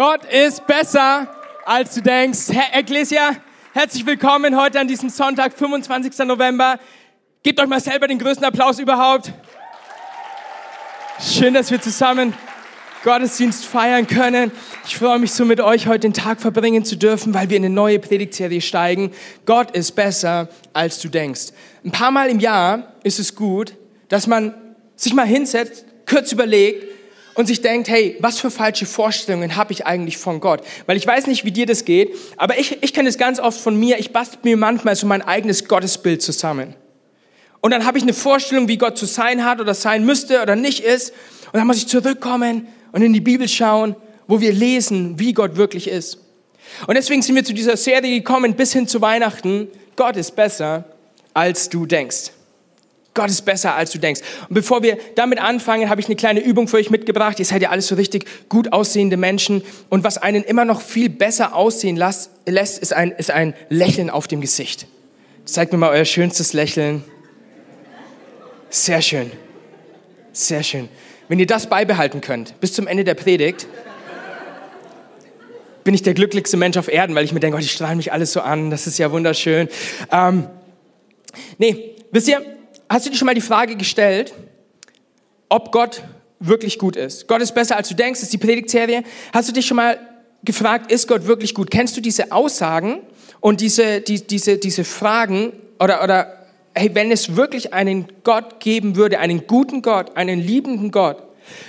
Gott ist besser, als du denkst. Herr Ecclesia, herzlich willkommen heute an diesem Sonntag, 25. November. Gebt euch mal selber den größten Applaus überhaupt. Schön, dass wir zusammen Gottesdienst feiern können. Ich freue mich so mit euch heute den Tag verbringen zu dürfen, weil wir in eine neue Predigtserie steigen. Gott ist besser, als du denkst. Ein paar Mal im Jahr ist es gut, dass man sich mal hinsetzt, kurz überlegt, und sich denkt, hey, was für falsche Vorstellungen habe ich eigentlich von Gott? Weil ich weiß nicht, wie dir das geht, aber ich, ich kenne es ganz oft von mir, ich bastel mir manchmal so mein eigenes Gottesbild zusammen. Und dann habe ich eine Vorstellung, wie Gott zu sein hat oder sein müsste oder nicht ist. Und dann muss ich zurückkommen und in die Bibel schauen, wo wir lesen, wie Gott wirklich ist. Und deswegen sind wir zu dieser Serie gekommen bis hin zu Weihnachten. Gott ist besser, als du denkst. Gott ist besser, als du denkst. Und bevor wir damit anfangen, habe ich eine kleine Übung für euch mitgebracht. Ihr seid ja alles so richtig gut aussehende Menschen. Und was einen immer noch viel besser aussehen lässt, ist ein, ist ein Lächeln auf dem Gesicht. Zeigt mir mal euer schönstes Lächeln. Sehr schön. Sehr schön. Wenn ihr das beibehalten könnt, bis zum Ende der Predigt, bin ich der glücklichste Mensch auf Erden, weil ich mir denke, oh, die strahlen mich alles so an, das ist ja wunderschön. Ähm, nee, wisst ihr, Hast du dir schon mal die Frage gestellt, ob Gott wirklich gut ist? Gott ist besser, als du denkst, ist die Predigtserie. Hast du dich schon mal gefragt, ist Gott wirklich gut? Kennst du diese Aussagen und diese, die, diese, diese Fragen oder, oder hey, wenn es wirklich einen Gott geben würde, einen guten Gott, einen liebenden Gott,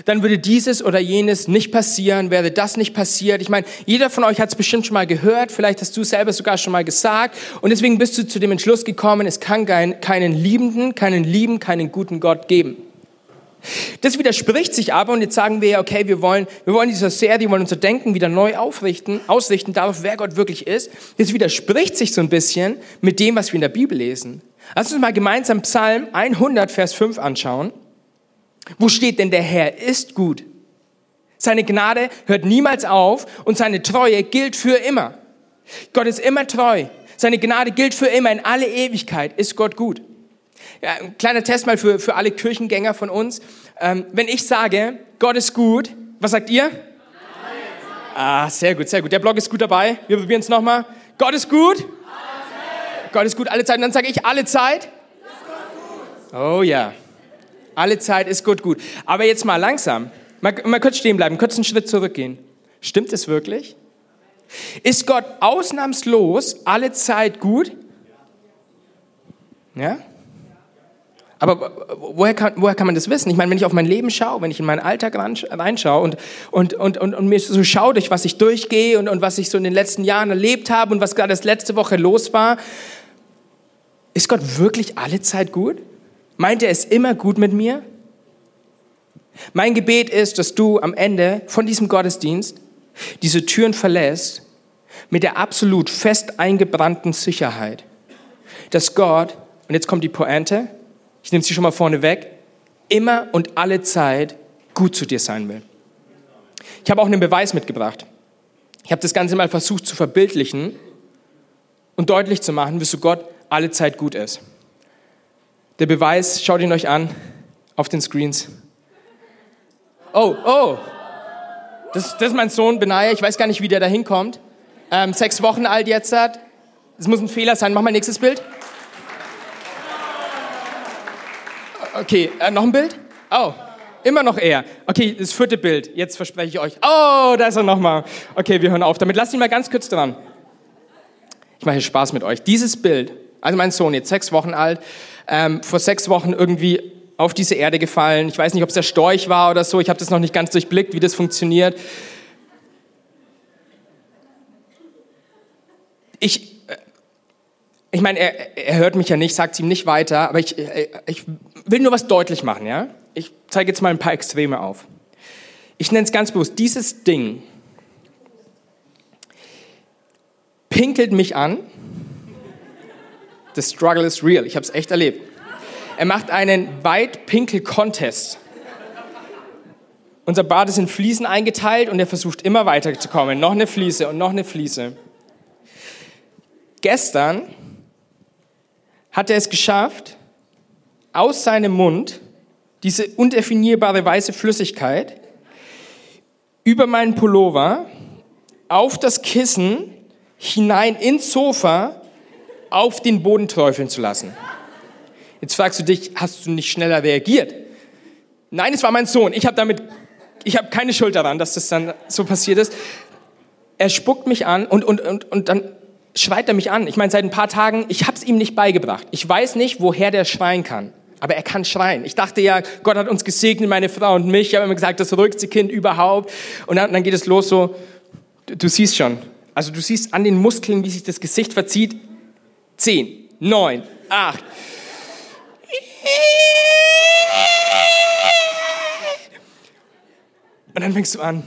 dann würde dieses oder jenes nicht passieren, wäre das nicht passiert. Ich meine, jeder von euch hat es bestimmt schon mal gehört, vielleicht hast du selber sogar schon mal gesagt und deswegen bist du zu dem Entschluss gekommen, es kann keinen liebenden, keinen lieben, keinen guten Gott geben. Das widerspricht sich aber und jetzt sagen wir ja, okay, wir wollen, wir wollen diese Serie, wir wollen unser Denken wieder neu aufrichten, ausrichten darauf, wer Gott wirklich ist. Das widerspricht sich so ein bisschen mit dem, was wir in der Bibel lesen. Lass uns mal gemeinsam Psalm 100, Vers 5 anschauen. Wo steht denn der Herr ist gut? Seine Gnade hört niemals auf und seine Treue gilt für immer. Gott ist immer treu. Seine Gnade gilt für immer. In alle Ewigkeit ist Gott gut. Ja, ein kleiner Test mal für, für alle Kirchengänger von uns. Ähm, wenn ich sage, Gott ist gut, was sagt ihr? Ah, sehr gut, sehr gut. Der Blog ist gut dabei. Wir probieren es nochmal. Gott ist gut? Gott ist gut alle Zeit. Und dann sage ich alle Zeit? Oh ja. Alle Zeit ist gut, gut. Aber jetzt mal langsam. Mal, mal kurz stehen bleiben, kurz einen Schritt zurückgehen. Stimmt es wirklich? Ist Gott ausnahmslos alle Zeit gut? Ja? Aber woher kann, woher kann man das wissen? Ich meine, wenn ich auf mein Leben schaue, wenn ich in meinen Alltag reinschaue und, und, und, und, und mir so schaue, durch was ich durchgehe und, und was ich so in den letzten Jahren erlebt habe und was gerade das letzte Woche los war, ist Gott wirklich alle Zeit gut? Meint er es immer gut mit mir? Mein Gebet ist, dass du am Ende von diesem Gottesdienst diese Türen verlässt mit der absolut fest eingebrannten Sicherheit, dass Gott, und jetzt kommt die Pointe, ich nehme sie schon mal vorne weg, immer und alle Zeit gut zu dir sein will. Ich habe auch einen Beweis mitgebracht. Ich habe das Ganze mal versucht zu verbildlichen und deutlich zu machen, wieso Gott alle Zeit gut ist. Der Beweis, schaut ihn euch an auf den Screens. Oh, oh. Das, das ist mein Sohn Benaya. Ich weiß gar nicht, wie der da hinkommt. Ähm, sechs Wochen alt jetzt hat. Das muss ein Fehler sein. Mach mal nächstes Bild. Okay, äh, noch ein Bild? Oh, immer noch er. Okay, das vierte Bild. Jetzt verspreche ich euch. Oh, da ist er nochmal. Okay, wir hören auf damit. Lasst ihn mal ganz kurz dran. Ich mache hier Spaß mit euch. Dieses Bild, also mein Sohn, jetzt sechs Wochen alt, ähm, vor sechs Wochen irgendwie auf diese Erde gefallen. Ich weiß nicht, ob es der Storch war oder so. Ich habe das noch nicht ganz durchblickt, wie das funktioniert. Ich, äh, ich meine, er, er hört mich ja nicht, sagt es ihm nicht weiter, aber ich, äh, ich will nur was deutlich machen, ja? Ich zeige jetzt mal ein paar Extreme auf. Ich nenne es ganz bewusst, dieses Ding pinkelt mich an The struggle is real. Ich habe es echt erlebt. Er macht einen Weit-Pinkel-Contest. Unser Bad ist in Fliesen eingeteilt und er versucht immer weiterzukommen. Noch eine Fliese und noch eine Fliese. Gestern hat er es geschafft, aus seinem Mund diese undefinierbare weiße Flüssigkeit über meinen Pullover auf das Kissen, hinein ins Sofa, auf den Boden träufeln zu lassen. Jetzt fragst du dich, hast du nicht schneller reagiert? Nein, es war mein Sohn. Ich habe damit, ich habe keine Schuld daran, dass das dann so passiert ist. Er spuckt mich an und, und, und, und dann schreit er mich an. Ich meine, seit ein paar Tagen, ich habe es ihm nicht beigebracht. Ich weiß nicht, woher der schreien kann. Aber er kann schreien. Ich dachte ja, Gott hat uns gesegnet, meine Frau und mich. Ich habe immer gesagt, das ruhigste Kind überhaupt. Und dann, dann geht es los so, du, du siehst schon. Also du siehst an den Muskeln, wie sich das Gesicht verzieht. Zehn, neun, acht. Und dann fängst du an.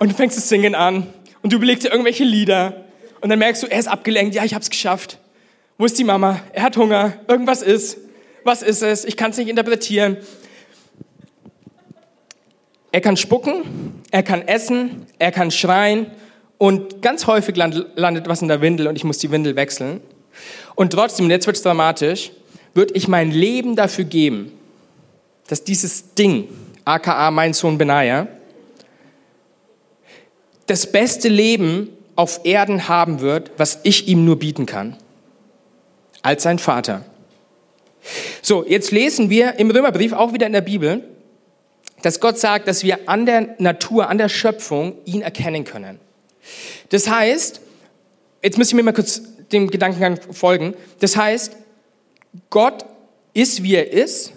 Und du fängst das Singen an. Und du überlegst dir irgendwelche Lieder. Und dann merkst du, er ist abgelenkt. Ja, ich hab's geschafft. Wo ist die Mama? Er hat Hunger. Irgendwas ist. Was ist es? Ich kann es nicht interpretieren. Er kann spucken, er kann essen, er kann schreien und ganz häufig landet was in der Windel und ich muss die Windel wechseln. Und trotzdem, jetzt wird es dramatisch, würde ich mein Leben dafür geben, dass dieses Ding, aka mein Sohn Benaja, das beste Leben auf Erden haben wird, was ich ihm nur bieten kann, als sein Vater. So, jetzt lesen wir im Römerbrief, auch wieder in der Bibel, dass Gott sagt, dass wir an der Natur, an der Schöpfung ihn erkennen können. Das heißt, jetzt müsst ihr mir mal kurz dem Gedankengang folgen. Das heißt, Gott ist, wie er ist,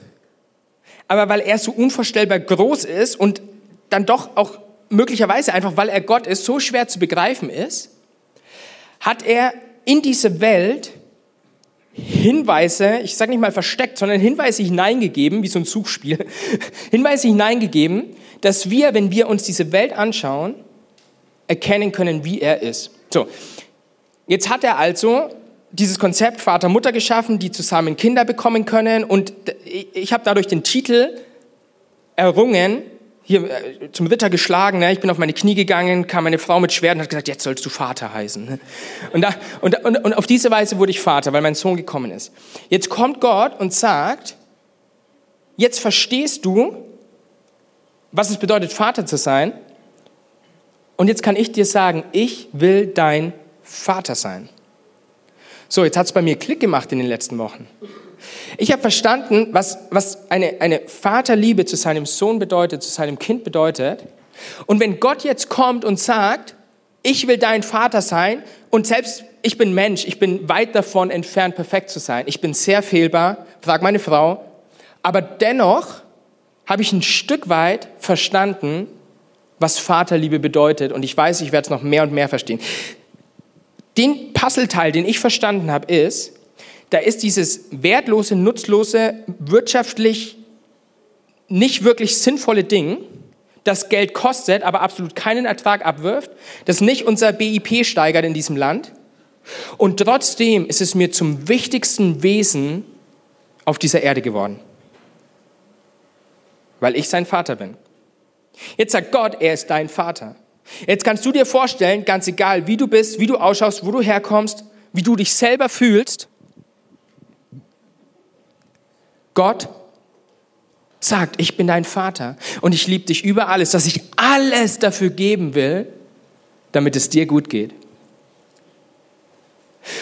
aber weil er so unvorstellbar groß ist und dann doch auch möglicherweise einfach, weil er Gott ist, so schwer zu begreifen ist, hat er in diese Welt Hinweise, ich sage nicht mal versteckt, sondern Hinweise hineingegeben, wie so ein Zugspiel, Hinweise hineingegeben, dass wir, wenn wir uns diese Welt anschauen, erkennen können, wie er ist. So, jetzt hat er also dieses Konzept Vater, Mutter geschaffen, die zusammen Kinder bekommen können und ich habe dadurch den Titel errungen, hier äh, zum Ritter geschlagen, ne? ich bin auf meine Knie gegangen, kam meine Frau mit Schwert und hat gesagt, jetzt sollst du Vater heißen. Ne? Und, da, und, und, und auf diese Weise wurde ich Vater, weil mein Sohn gekommen ist. Jetzt kommt Gott und sagt, jetzt verstehst du, was es bedeutet, Vater zu sein. Und jetzt kann ich dir sagen, ich will dein Vater sein. So, jetzt hat es bei mir Klick gemacht in den letzten Wochen. Ich habe verstanden, was, was eine, eine Vaterliebe zu seinem Sohn bedeutet, zu seinem Kind bedeutet. Und wenn Gott jetzt kommt und sagt, ich will dein Vater sein und selbst ich bin Mensch, ich bin weit davon entfernt, perfekt zu sein. Ich bin sehr fehlbar, frag meine Frau. Aber dennoch habe ich ein Stück weit verstanden, was Vaterliebe bedeutet. Und ich weiß, ich werde es noch mehr und mehr verstehen. Den Puzzleteil, den ich verstanden habe, ist, da ist dieses wertlose, nutzlose, wirtschaftlich nicht wirklich sinnvolle Ding, das Geld kostet, aber absolut keinen Ertrag abwirft, das nicht unser BIP steigert in diesem Land. Und trotzdem ist es mir zum wichtigsten Wesen auf dieser Erde geworden, weil ich sein Vater bin. Jetzt sagt Gott, er ist dein Vater. Jetzt kannst du dir vorstellen, ganz egal, wie du bist, wie du ausschaust, wo du herkommst, wie du dich selber fühlst, Gott sagt, ich bin dein Vater und ich liebe dich über alles, dass ich alles dafür geben will, damit es dir gut geht.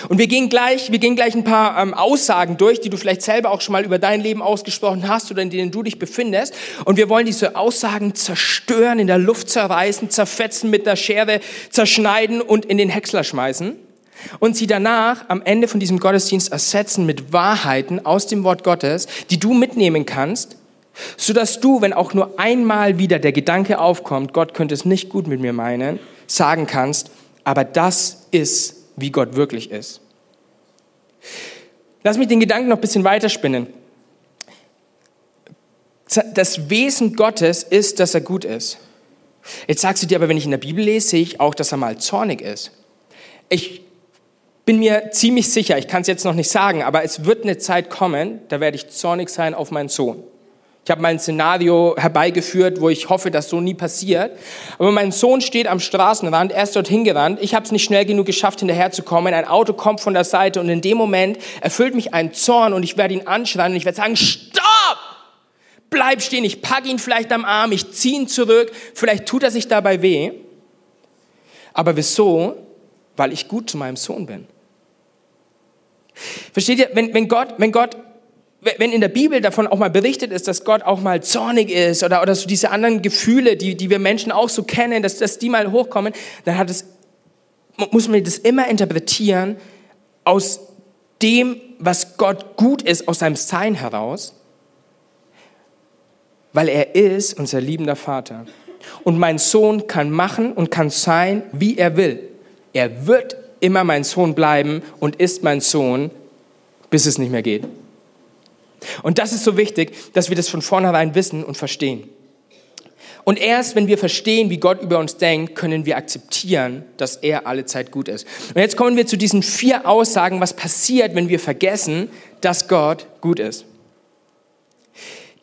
Und wir gehen gleich, wir gehen gleich ein paar ähm, Aussagen durch, die du vielleicht selber auch schon mal über dein Leben ausgesprochen hast oder in denen du dich befindest. Und wir wollen diese Aussagen zerstören, in der Luft zerreißen, zerfetzen mit der Schere, zerschneiden und in den Häcksler schmeißen und sie danach am Ende von diesem Gottesdienst ersetzen mit Wahrheiten aus dem Wort Gottes, die du mitnehmen kannst, sodass du, wenn auch nur einmal wieder der Gedanke aufkommt, Gott könnte es nicht gut mit mir meinen, sagen kannst, aber das ist, wie Gott wirklich ist. Lass mich den Gedanken noch ein bisschen weiterspinnen. Das Wesen Gottes ist, dass er gut ist. Jetzt sagst du dir aber, wenn ich in der Bibel lese, sehe ich auch, dass er mal zornig ist. Ich bin mir ziemlich sicher, ich kann es jetzt noch nicht sagen, aber es wird eine Zeit kommen, da werde ich zornig sein auf meinen Sohn. Ich habe mal ein Szenario herbeigeführt, wo ich hoffe, dass so nie passiert. Aber mein Sohn steht am Straßenrand, er ist dort hingerannt. Ich habe es nicht schnell genug geschafft, hinterherzukommen. Ein Auto kommt von der Seite und in dem Moment erfüllt mich ein Zorn und ich werde ihn anschreien und ich werde sagen, stopp! Bleib stehen, ich packe ihn vielleicht am Arm, ich ziehe ihn zurück, vielleicht tut er sich dabei weh. Aber wieso? Weil ich gut zu meinem Sohn bin. Versteht ihr, wenn, wenn Gott, wenn Gott, wenn in der Bibel davon auch mal berichtet ist, dass Gott auch mal zornig ist oder, oder so diese anderen Gefühle, die, die wir Menschen auch so kennen, dass, dass die mal hochkommen, dann hat es, muss man das immer interpretieren aus dem, was Gott gut ist, aus seinem Sein heraus, weil er ist unser liebender Vater. Und mein Sohn kann machen und kann sein, wie er will. Er wird immer mein Sohn bleiben und ist mein Sohn, bis es nicht mehr geht. Und das ist so wichtig, dass wir das von vornherein wissen und verstehen. Und erst wenn wir verstehen, wie Gott über uns denkt, können wir akzeptieren, dass er alle Zeit gut ist. Und jetzt kommen wir zu diesen vier Aussagen, was passiert, wenn wir vergessen, dass Gott gut ist.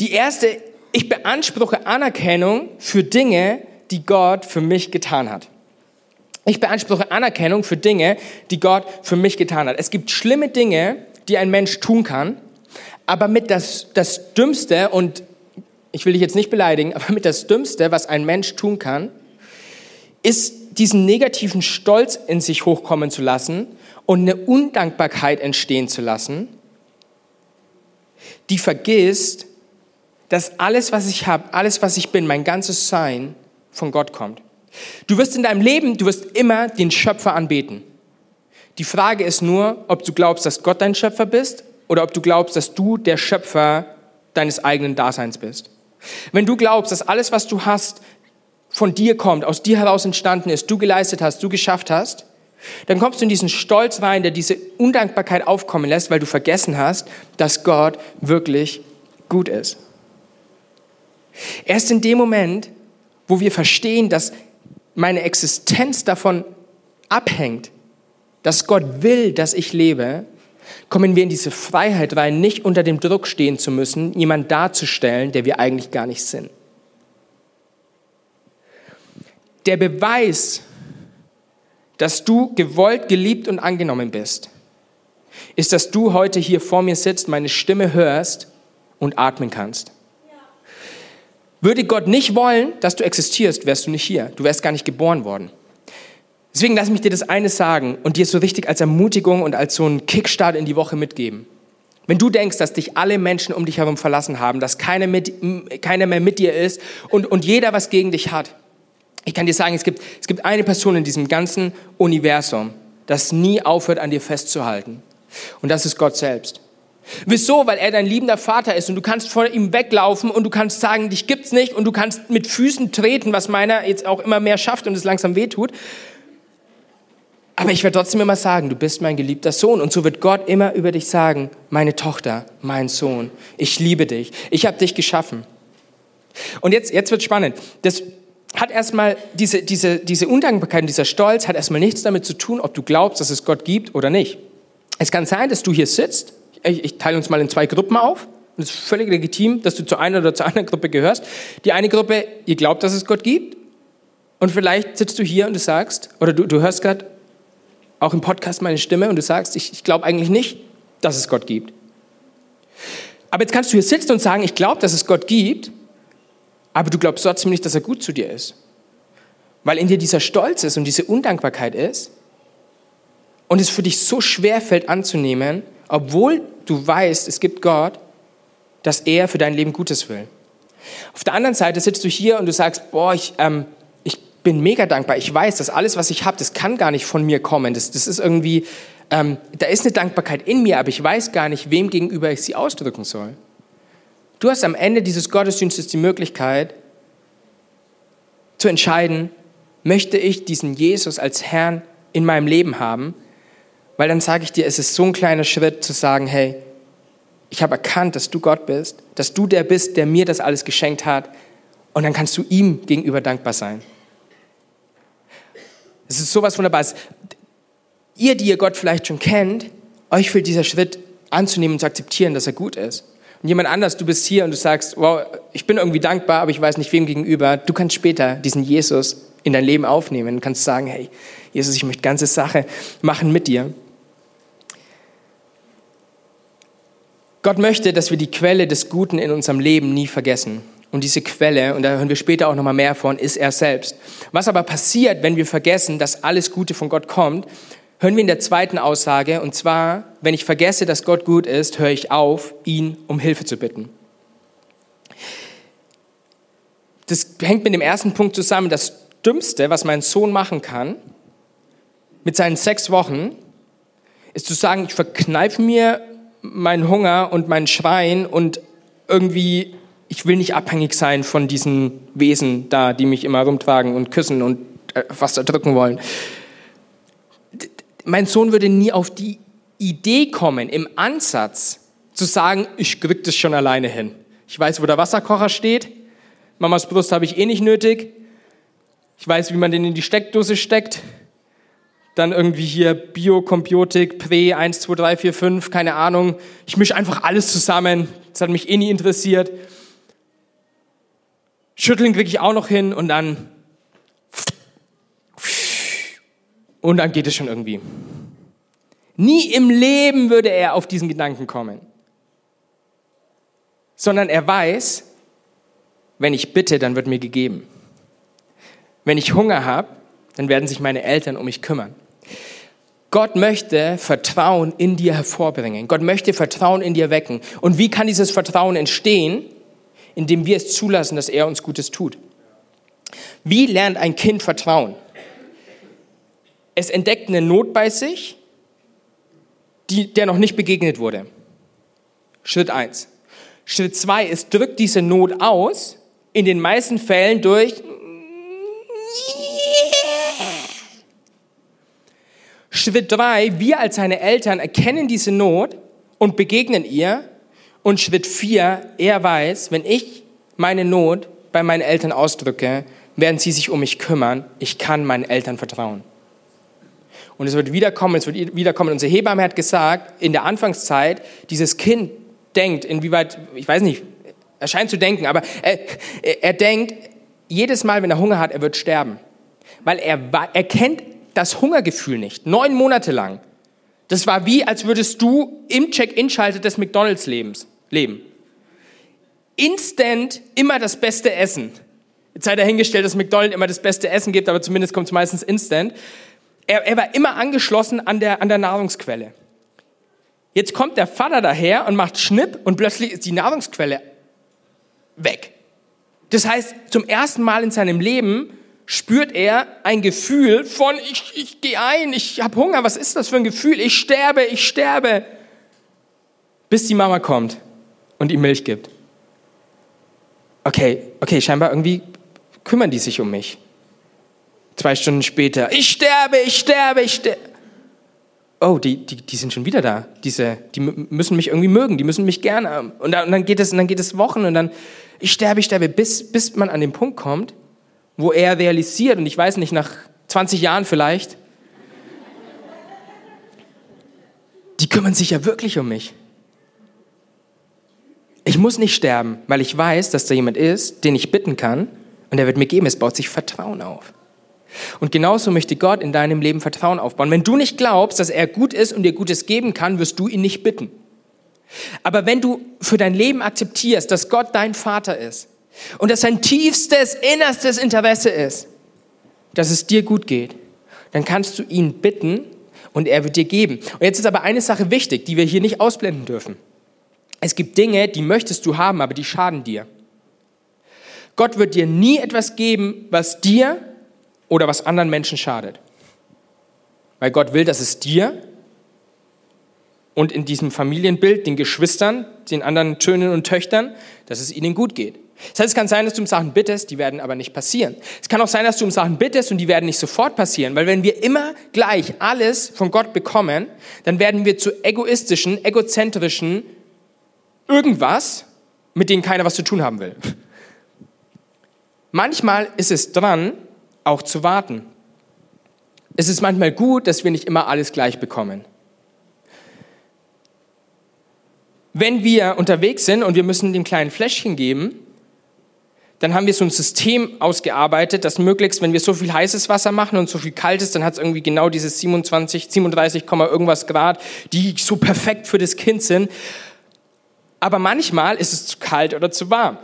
Die erste, ich beanspruche Anerkennung für Dinge, die Gott für mich getan hat. Ich beanspruche Anerkennung für Dinge, die Gott für mich getan hat. Es gibt schlimme Dinge, die ein Mensch tun kann, aber mit das, das Dümmste und ich will dich jetzt nicht beleidigen, aber mit das Dümmste, was ein Mensch tun kann, ist diesen negativen Stolz in sich hochkommen zu lassen und eine Undankbarkeit entstehen zu lassen, die vergisst, dass alles, was ich habe, alles, was ich bin, mein ganzes Sein von Gott kommt. Du wirst in deinem Leben, du wirst immer den Schöpfer anbeten. Die Frage ist nur, ob du glaubst, dass Gott dein Schöpfer bist oder ob du glaubst, dass du der Schöpfer deines eigenen Daseins bist. Wenn du glaubst, dass alles, was du hast, von dir kommt, aus dir heraus entstanden ist, du geleistet hast, du geschafft hast, dann kommst du in diesen Stolz rein, der diese Undankbarkeit aufkommen lässt, weil du vergessen hast, dass Gott wirklich gut ist. Erst in dem Moment, wo wir verstehen, dass meine Existenz davon abhängt, dass Gott will, dass ich lebe, kommen wir in diese Freiheit rein, nicht unter dem Druck stehen zu müssen, jemand darzustellen, der wir eigentlich gar nicht sind. Der Beweis, dass du gewollt, geliebt und angenommen bist, ist, dass du heute hier vor mir sitzt, meine Stimme hörst und atmen kannst. Würde Gott nicht wollen, dass du existierst, wärst du nicht hier. Du wärst gar nicht geboren worden. Deswegen lass mich dir das eine sagen und dir so richtig als Ermutigung und als so ein Kickstart in die Woche mitgeben. Wenn du denkst, dass dich alle Menschen um dich herum verlassen haben, dass keiner, mit, keiner mehr mit dir ist und, und jeder was gegen dich hat, ich kann dir sagen, es gibt, es gibt eine Person in diesem ganzen Universum, das nie aufhört, an dir festzuhalten. Und das ist Gott selbst. Wieso? Weil er dein liebender Vater ist und du kannst vor ihm weglaufen und du kannst sagen, dich gibt's nicht und du kannst mit Füßen treten, was meiner jetzt auch immer mehr schafft und es langsam wehtut. Aber ich werde trotzdem immer sagen, du bist mein geliebter Sohn. Und so wird Gott immer über dich sagen, meine Tochter, mein Sohn, ich liebe dich, ich habe dich geschaffen. Und jetzt, jetzt wird spannend. Das hat erstmal, diese, diese, diese Undankbarkeit und dieser Stolz hat erstmal nichts damit zu tun, ob du glaubst, dass es Gott gibt oder nicht. Es kann sein, dass du hier sitzt, ich, ich teile uns mal in zwei Gruppen auf, und es ist völlig legitim, dass du zu einer oder zur anderen Gruppe gehörst. Die eine Gruppe, ihr glaubt, dass es Gott gibt, und vielleicht sitzt du hier und du sagst, oder du, du hörst gerade, auch im Podcast meine Stimme und du sagst, ich, ich glaube eigentlich nicht, dass es Gott gibt. Aber jetzt kannst du hier sitzen und sagen, ich glaube, dass es Gott gibt, aber du glaubst trotzdem nicht, dass er gut zu dir ist. Weil in dir dieser Stolz ist und diese Undankbarkeit ist und es für dich so schwer fällt anzunehmen, obwohl du weißt, es gibt Gott, dass er für dein Leben Gutes will. Auf der anderen Seite sitzt du hier und du sagst, boah, ich, ähm, bin mega dankbar. Ich weiß, dass alles, was ich habe, das kann gar nicht von mir kommen. Das, das ist irgendwie, ähm, da ist eine Dankbarkeit in mir, aber ich weiß gar nicht, wem gegenüber ich sie ausdrücken soll. Du hast am Ende dieses Gottesdienstes die Möglichkeit zu entscheiden, möchte ich diesen Jesus als Herrn in meinem Leben haben? Weil dann sage ich dir, es ist so ein kleiner Schritt zu sagen, hey, ich habe erkannt, dass du Gott bist, dass du der bist, der mir das alles geschenkt hat. Und dann kannst du ihm gegenüber dankbar sein. Es ist sowas Wunderbares. Ihr, die ihr Gott vielleicht schon kennt, euch fehlt dieser Schritt anzunehmen und zu akzeptieren, dass er gut ist. Und jemand anders, du bist hier und du sagst, wow, ich bin irgendwie dankbar, aber ich weiß nicht wem gegenüber. Du kannst später diesen Jesus in dein Leben aufnehmen und kannst sagen, hey, Jesus, ich möchte ganze Sache machen mit dir. Gott möchte, dass wir die Quelle des Guten in unserem Leben nie vergessen. Und diese Quelle, und da hören wir später auch nochmal mehr von, ist er selbst. Was aber passiert, wenn wir vergessen, dass alles Gute von Gott kommt, hören wir in der zweiten Aussage, und zwar, wenn ich vergesse, dass Gott gut ist, höre ich auf, ihn um Hilfe zu bitten. Das hängt mit dem ersten Punkt zusammen. Das Dümmste, was mein Sohn machen kann, mit seinen sechs Wochen, ist zu sagen, ich verkneife mir meinen Hunger und mein Schwein und irgendwie, ich will nicht abhängig sein von diesen Wesen da, die mich immer rumtragen und küssen und äh, fast erdrücken wollen. Mein Sohn würde nie auf die Idee kommen, im Ansatz zu sagen, ich krieg das schon alleine hin. Ich weiß, wo der Wasserkocher steht. Mamas Brust habe ich eh nicht nötig. Ich weiß, wie man den in die Steckdose steckt. Dann irgendwie hier Bio-Kompiotik, Pre 1, 2, 3, 4, 5, keine Ahnung. Ich mische einfach alles zusammen. Das hat mich eh nie interessiert. Schütteln kriege ich auch noch hin und dann und dann geht es schon irgendwie. Nie im Leben würde er auf diesen Gedanken kommen. Sondern er weiß, wenn ich bitte, dann wird mir gegeben. Wenn ich Hunger habe, dann werden sich meine Eltern um mich kümmern. Gott möchte Vertrauen in dir hervorbringen. Gott möchte Vertrauen in dir wecken. Und wie kann dieses Vertrauen entstehen? Indem wir es zulassen, dass er uns Gutes tut. Wie lernt ein Kind Vertrauen? Es entdeckt eine Not bei sich, die, der noch nicht begegnet wurde. Schritt eins. Schritt zwei es drückt diese Not aus, in den meisten Fällen durch Schritt drei, wir als seine Eltern erkennen diese Not und begegnen ihr. Und Schritt vier, er weiß, wenn ich meine Not bei meinen Eltern ausdrücke, werden sie sich um mich kümmern. Ich kann meinen Eltern vertrauen. Und es wird wiederkommen, es wird wiederkommen. Unser Hebamme hat gesagt, in der Anfangszeit, dieses Kind denkt, inwieweit, ich weiß nicht, er scheint zu denken, aber er, er denkt, jedes Mal, wenn er Hunger hat, er wird sterben. Weil er, er kennt das Hungergefühl nicht. Neun Monate lang. Das war wie, als würdest du im Check-in-Schalter des McDonalds lebens, leben. Instant immer das beste Essen. Jetzt sei dahingestellt, dass McDonald's immer das beste Essen gibt, aber zumindest kommt es meistens instant. Er, er, war immer angeschlossen an der, an der Nahrungsquelle. Jetzt kommt der Vater daher und macht Schnipp und plötzlich ist die Nahrungsquelle weg. Das heißt, zum ersten Mal in seinem Leben spürt er ein Gefühl von, ich, ich gehe ein, ich habe Hunger, was ist das für ein Gefühl? Ich sterbe, ich sterbe. Bis die Mama kommt und ihm Milch gibt. Okay, okay, scheinbar irgendwie kümmern die sich um mich. Zwei Stunden später, ich sterbe, ich sterbe, ich sterbe. Oh, die, die, die sind schon wieder da. Diese, die müssen mich irgendwie mögen, die müssen mich gerne. Und dann, und dann geht es, und dann geht es Wochen und dann, ich sterbe, ich sterbe, bis, bis man an den Punkt kommt, wo er realisiert, und ich weiß nicht, nach 20 Jahren vielleicht, die kümmern sich ja wirklich um mich. Ich muss nicht sterben, weil ich weiß, dass da jemand ist, den ich bitten kann, und der wird mir geben. Es baut sich Vertrauen auf. Und genauso möchte Gott in deinem Leben Vertrauen aufbauen. Wenn du nicht glaubst, dass er gut ist und dir Gutes geben kann, wirst du ihn nicht bitten. Aber wenn du für dein Leben akzeptierst, dass Gott dein Vater ist, und dass sein tiefstes, innerstes Interesse ist, dass es dir gut geht, dann kannst du ihn bitten und er wird dir geben. Und jetzt ist aber eine Sache wichtig, die wir hier nicht ausblenden dürfen. Es gibt Dinge, die möchtest du haben, aber die schaden dir. Gott wird dir nie etwas geben, was dir oder was anderen Menschen schadet. Weil Gott will, dass es dir und in diesem Familienbild den Geschwistern, den anderen Tönen und Töchtern, dass es ihnen gut geht. Das heißt, es kann sein, dass du um Sachen bittest, die werden aber nicht passieren. Es kann auch sein, dass du um Sachen bittest und die werden nicht sofort passieren, weil wenn wir immer gleich alles von Gott bekommen, dann werden wir zu egoistischen, egozentrischen irgendwas, mit denen keiner was zu tun haben will. Manchmal ist es dran, auch zu warten. Es ist manchmal gut, dass wir nicht immer alles gleich bekommen. Wenn wir unterwegs sind und wir müssen dem kleinen Fläschchen geben, dann haben wir so ein System ausgearbeitet, dass möglichst, wenn wir so viel heißes Wasser machen und so viel kaltes, dann hat es irgendwie genau diese 27, 37, irgendwas Grad, die so perfekt für das Kind sind. Aber manchmal ist es zu kalt oder zu warm.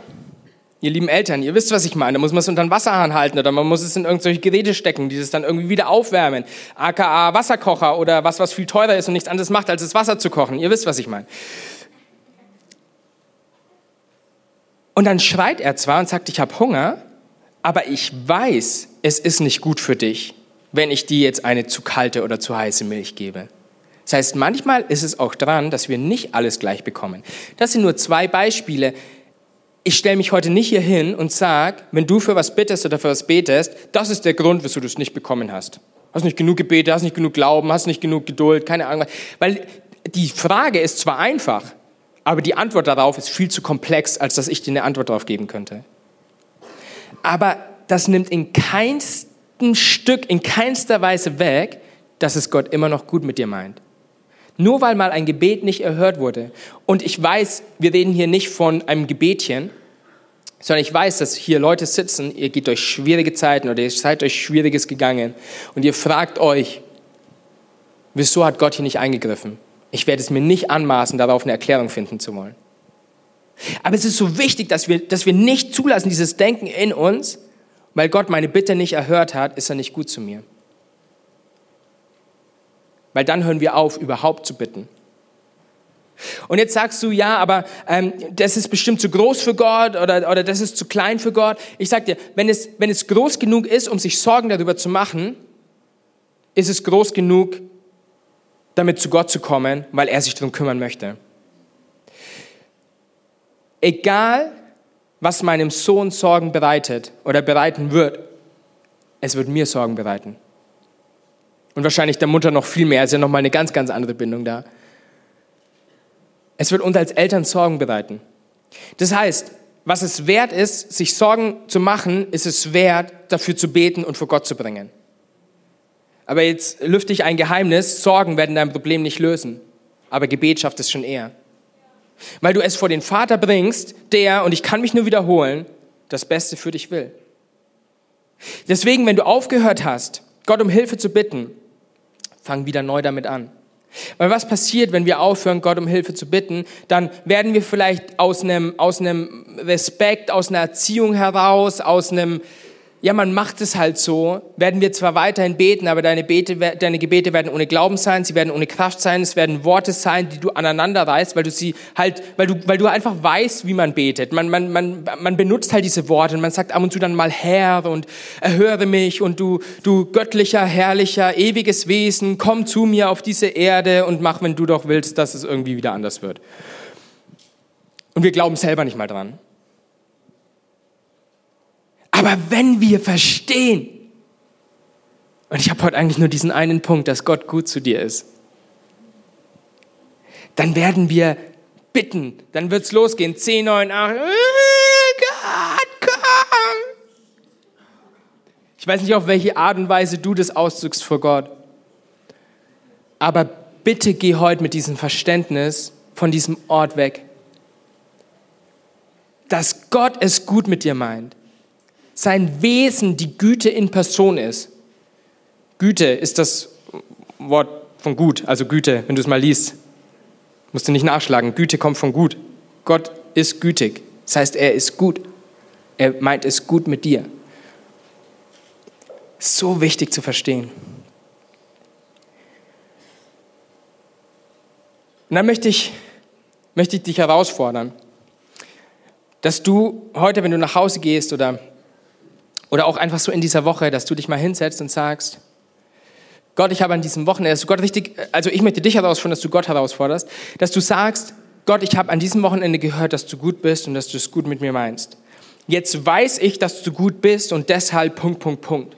Ihr lieben Eltern, ihr wisst, was ich meine. Da muss man es unter den Wasserhahn halten oder man muss es in irgendwelche Geräte stecken, die es dann irgendwie wieder aufwärmen. AKA Wasserkocher oder was, was viel teurer ist und nichts anderes macht, als das Wasser zu kochen. Ihr wisst, was ich meine. Und dann schreit er zwar und sagt, ich habe Hunger, aber ich weiß, es ist nicht gut für dich, wenn ich dir jetzt eine zu kalte oder zu heiße Milch gebe. Das heißt, manchmal ist es auch dran, dass wir nicht alles gleich bekommen. Das sind nur zwei Beispiele, ich stelle mich heute nicht hier hin und sage, wenn du für was bittest oder für was betest, das ist der Grund, wieso du es nicht bekommen hast. Hast nicht genug gebetet, hast nicht genug Glauben, hast nicht genug Geduld, keine Ahnung. Weil die Frage ist zwar einfach, aber die Antwort darauf ist viel zu komplex, als dass ich dir eine Antwort darauf geben könnte. Aber das nimmt in keinstem Stück, in keinster Weise weg, dass es Gott immer noch gut mit dir meint. Nur weil mal ein Gebet nicht erhört wurde. Und ich weiß, wir reden hier nicht von einem Gebetchen, sondern ich weiß, dass hier Leute sitzen, ihr geht durch schwierige Zeiten oder ihr seid durch Schwieriges gegangen und ihr fragt euch, wieso hat Gott hier nicht eingegriffen? Ich werde es mir nicht anmaßen, darauf eine Erklärung finden zu wollen. Aber es ist so wichtig, dass wir, dass wir nicht zulassen, dieses Denken in uns, weil Gott meine Bitte nicht erhört hat, ist er nicht gut zu mir. Weil dann hören wir auf, überhaupt zu bitten. Und jetzt sagst du, ja, aber ähm, das ist bestimmt zu groß für Gott oder, oder das ist zu klein für Gott. Ich sag dir, wenn es, wenn es groß genug ist, um sich Sorgen darüber zu machen, ist es groß genug, damit zu Gott zu kommen, weil er sich darum kümmern möchte. Egal, was meinem Sohn Sorgen bereitet oder bereiten wird, es wird mir Sorgen bereiten. Und wahrscheinlich der Mutter noch viel mehr, ist ja nochmal eine ganz, ganz andere Bindung da. Es wird uns als Eltern Sorgen bereiten. Das heißt, was es wert ist, sich Sorgen zu machen, ist es wert, dafür zu beten und vor Gott zu bringen. Aber jetzt lüfte ich ein Geheimnis, Sorgen werden dein Problem nicht lösen, aber Gebet schafft es schon eher. Weil du es vor den Vater bringst, der, und ich kann mich nur wiederholen, das Beste für dich will. Deswegen, wenn du aufgehört hast, Gott um Hilfe zu bitten, fang wieder neu damit an. Weil was passiert, wenn wir aufhören, Gott um Hilfe zu bitten? Dann werden wir vielleicht aus einem, aus einem Respekt, aus einer Erziehung heraus, aus einem, ja, man macht es halt so, werden wir zwar weiterhin beten, aber deine, Bete, deine Gebete werden ohne Glauben sein, sie werden ohne Kraft sein, es werden Worte sein, die du aneinander reißt, weil du sie halt, weil du, weil du einfach weißt, wie man betet. Man, man, man, man benutzt halt diese Worte und man sagt ab und zu dann mal Herr und erhöre mich und du, du göttlicher, herrlicher, ewiges Wesen, komm zu mir auf diese Erde und mach, wenn du doch willst, dass es irgendwie wieder anders wird. Und wir glauben selber nicht mal dran. Aber wenn wir verstehen, und ich habe heute eigentlich nur diesen einen Punkt, dass Gott gut zu dir ist, dann werden wir bitten, dann wird es losgehen, 10, 9, 8, Gott, komm! Ich weiß nicht, auf welche Art und Weise du das ausdrückst vor Gott, aber bitte geh heute mit diesem Verständnis von diesem Ort weg, dass Gott es gut mit dir meint sein Wesen die Güte in Person ist. Güte ist das Wort von gut, also Güte, wenn du es mal liest. Musst du nicht nachschlagen. Güte kommt von gut. Gott ist gütig. Das heißt, er ist gut. Er meint es gut mit dir. So wichtig zu verstehen. Und dann möchte ich, möchte ich dich herausfordern, dass du heute, wenn du nach Hause gehst oder oder auch einfach so in dieser Woche, dass du dich mal hinsetzt und sagst, Gott, ich habe an diesem Wochenende, dass du Gott richtig, also ich möchte dich herausfordern, dass du Gott herausforderst, dass du sagst, Gott, ich habe an diesem Wochenende gehört, dass du gut bist und dass du es gut mit mir meinst. Jetzt weiß ich, dass du gut bist und deshalb Punkt, Punkt, Punkt.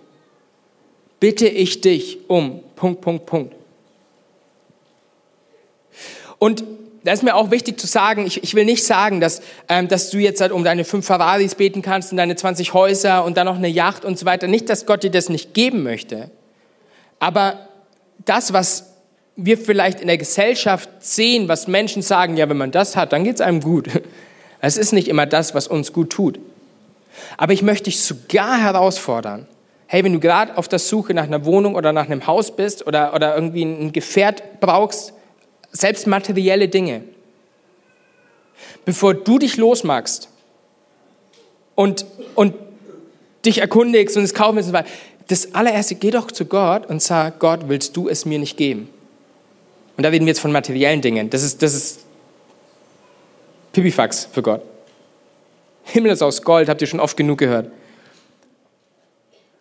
Bitte ich dich um Punkt, Punkt, Punkt. Und da ist mir auch wichtig zu sagen, ich, ich will nicht sagen, dass, ähm, dass du jetzt halt um deine fünf Ferraris beten kannst und deine 20 Häuser und dann noch eine Yacht und so weiter. Nicht, dass Gott dir das nicht geben möchte. Aber das, was wir vielleicht in der Gesellschaft sehen, was Menschen sagen, ja, wenn man das hat, dann geht es einem gut. Es ist nicht immer das, was uns gut tut. Aber ich möchte dich sogar herausfordern, hey, wenn du gerade auf der Suche nach einer Wohnung oder nach einem Haus bist oder, oder irgendwie ein Gefährt brauchst, selbst materielle Dinge. Bevor du dich losmachst, und, und dich erkundigst und es kaufen willst. Das allererste, geh doch zu Gott und sag, Gott, willst du es mir nicht geben? Und da reden wir jetzt von materiellen Dingen. Das ist, das ist Pipifax für Gott. Himmel ist aus Gold, habt ihr schon oft genug gehört.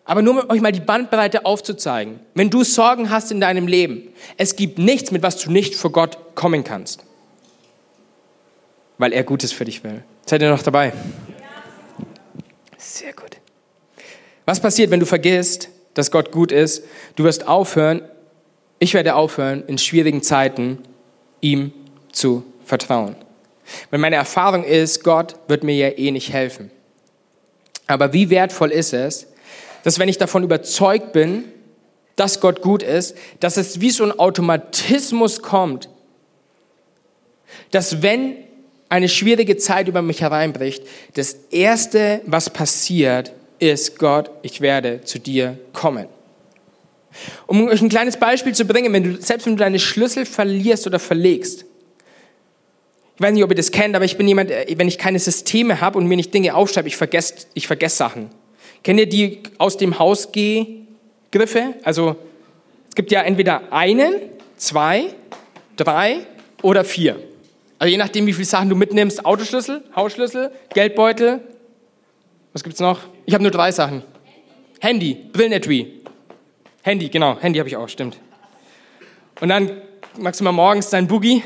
Aber nur um euch mal die Bandbreite aufzuzeigen. Wenn du Sorgen hast in deinem Leben, es gibt nichts, mit was du nicht vor Gott kommen kannst. Weil er Gutes für dich will. Seid ihr noch dabei? Sehr gut. Was passiert, wenn du vergisst, dass Gott gut ist? Du wirst aufhören, ich werde aufhören, in schwierigen Zeiten ihm zu vertrauen. Weil meine Erfahrung ist, Gott wird mir ja eh nicht helfen. Aber wie wertvoll ist es, dass wenn ich davon überzeugt bin, dass Gott gut ist, dass es wie so ein Automatismus kommt, dass wenn eine schwierige Zeit über mich hereinbricht, das Erste, was passiert, ist, Gott, ich werde zu dir kommen. Um euch ein kleines Beispiel zu bringen, wenn du, selbst wenn du deine Schlüssel verlierst oder verlegst, ich weiß nicht, ob ihr das kennt, aber ich bin jemand, äh, wenn ich keine Systeme habe und mir nicht Dinge aufschreibe, ich vergesse ich vergess Sachen. Kennt ihr die aus dem Haus Griffe? Also es gibt ja entweder einen, zwei, drei oder vier. Also je nachdem, wie viele Sachen du mitnimmst, Autoschlüssel, Hausschlüssel, Geldbeutel. Was gibt's noch? Ich habe nur drei Sachen. Handy, Brillenetui. Handy, genau, Handy habe ich auch, stimmt. Und dann machst du mal morgens dein Boogie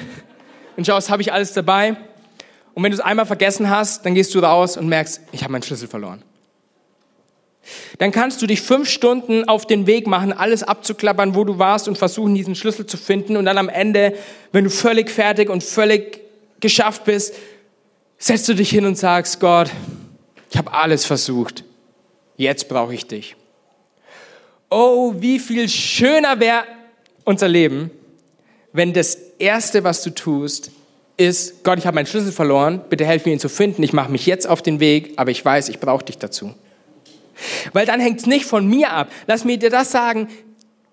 und schaust, habe ich alles dabei? Und wenn du es einmal vergessen hast, dann gehst du raus und merkst, ich habe meinen Schlüssel verloren. Dann kannst du dich fünf Stunden auf den Weg machen, alles abzuklappern, wo du warst und versuchen, diesen Schlüssel zu finden. Und dann am Ende, wenn du völlig fertig und völlig geschafft bist, setzt du dich hin und sagst, Gott, ich habe alles versucht. Jetzt brauche ich dich oh, wie viel schöner wäre unser Leben, wenn das Erste, was du tust, ist, Gott, ich habe meinen Schlüssel verloren, bitte helf mir ihn zu finden, ich mache mich jetzt auf den Weg, aber ich weiß, ich brauche dich dazu. Weil dann hängt es nicht von mir ab. Lass mir dir das sagen,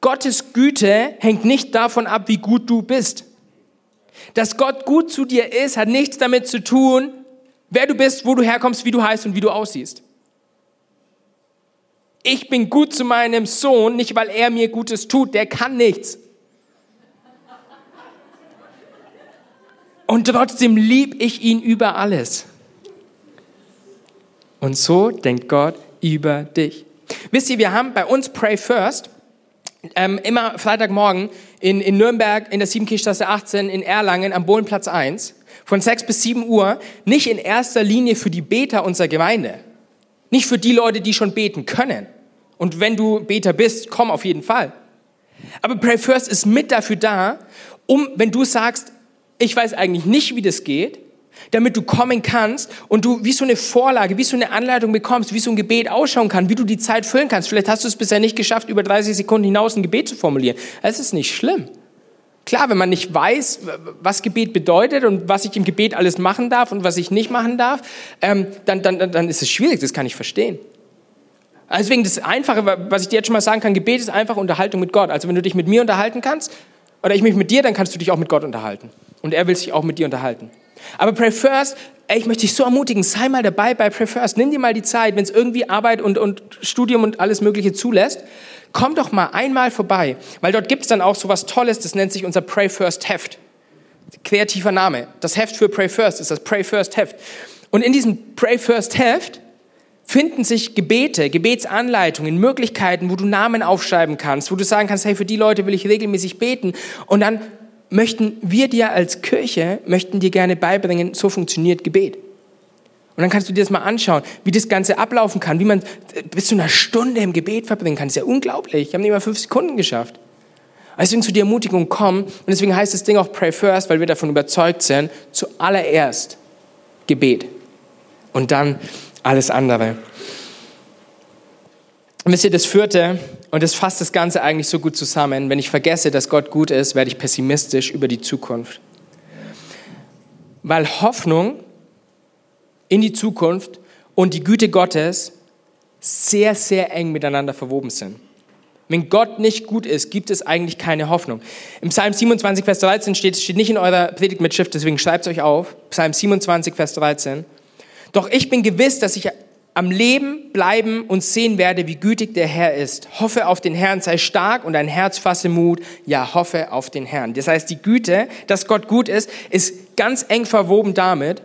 Gottes Güte hängt nicht davon ab, wie gut du bist. Dass Gott gut zu dir ist, hat nichts damit zu tun, wer du bist, wo du herkommst, wie du heißt und wie du aussiehst ich bin gut zu meinem Sohn, nicht weil er mir Gutes tut, der kann nichts. Und trotzdem lieb ich ihn über alles. Und so denkt Gott über dich. Wisst ihr, wir haben bei uns Pray First ähm, immer Freitagmorgen in, in Nürnberg, in der Siebenkirchstraße 18, in Erlangen am Bohlenplatz 1 von 6 bis 7 Uhr, nicht in erster Linie für die Beter unserer Gemeinde, nicht für die Leute, die schon beten können, und wenn du Beter bist, komm auf jeden Fall. Aber Pray First ist mit dafür da, um, wenn du sagst, ich weiß eigentlich nicht, wie das geht, damit du kommen kannst und du wie so eine Vorlage, wie so eine Anleitung bekommst, wie so ein Gebet ausschauen kann, wie du die Zeit füllen kannst. Vielleicht hast du es bisher nicht geschafft, über 30 Sekunden hinaus ein Gebet zu formulieren. Das ist nicht schlimm. Klar, wenn man nicht weiß, was Gebet bedeutet und was ich im Gebet alles machen darf und was ich nicht machen darf, ähm, dann, dann, dann ist es schwierig, das kann ich verstehen. Deswegen das Einfache, was ich dir jetzt schon mal sagen kann, Gebet ist einfach Unterhaltung mit Gott. Also wenn du dich mit mir unterhalten kannst oder ich mich mit dir, dann kannst du dich auch mit Gott unterhalten. Und er will sich auch mit dir unterhalten. Aber Pray First, ey, ich möchte dich so ermutigen, sei mal dabei bei Pray First. Nimm dir mal die Zeit, wenn es irgendwie Arbeit und, und Studium und alles Mögliche zulässt. Komm doch mal einmal vorbei, weil dort gibt es dann auch so was Tolles, das nennt sich unser Pray First Heft. Kreativer Name. Das Heft für Pray First ist das Pray First Heft. Und in diesem Pray First Heft finden sich Gebete, Gebetsanleitungen, Möglichkeiten, wo du Namen aufschreiben kannst, wo du sagen kannst, hey, für die Leute will ich regelmäßig beten. Und dann möchten wir dir als Kirche, möchten dir gerne beibringen, so funktioniert Gebet. Und dann kannst du dir das mal anschauen, wie das Ganze ablaufen kann, wie man bis zu einer Stunde im Gebet verbringen kann. Das ist ja unglaublich. Ich habe nicht mal fünf Sekunden geschafft. Deswegen zu der Ermutigung kommen. Und deswegen heißt das Ding auch Pray First, weil wir davon überzeugt sind, zuallererst Gebet. Und dann alles andere. Und wisst ihr, das vierte, und das fasst das Ganze eigentlich so gut zusammen, wenn ich vergesse, dass Gott gut ist, werde ich pessimistisch über die Zukunft. Weil Hoffnung in die Zukunft und die Güte Gottes sehr, sehr eng miteinander verwoben sind. Wenn Gott nicht gut ist, gibt es eigentlich keine Hoffnung. Im Psalm 27, Vers 13 steht, steht nicht in eurer Predigtmitschrift, deswegen schreibt es euch auf. Psalm 27, Vers 13. Doch ich bin gewiss, dass ich am Leben bleiben und sehen werde, wie gütig der Herr ist. Hoffe auf den Herrn, sei stark und dein Herz fasse Mut. Ja, hoffe auf den Herrn. Das heißt, die Güte, dass Gott gut ist, ist ganz eng verwoben damit,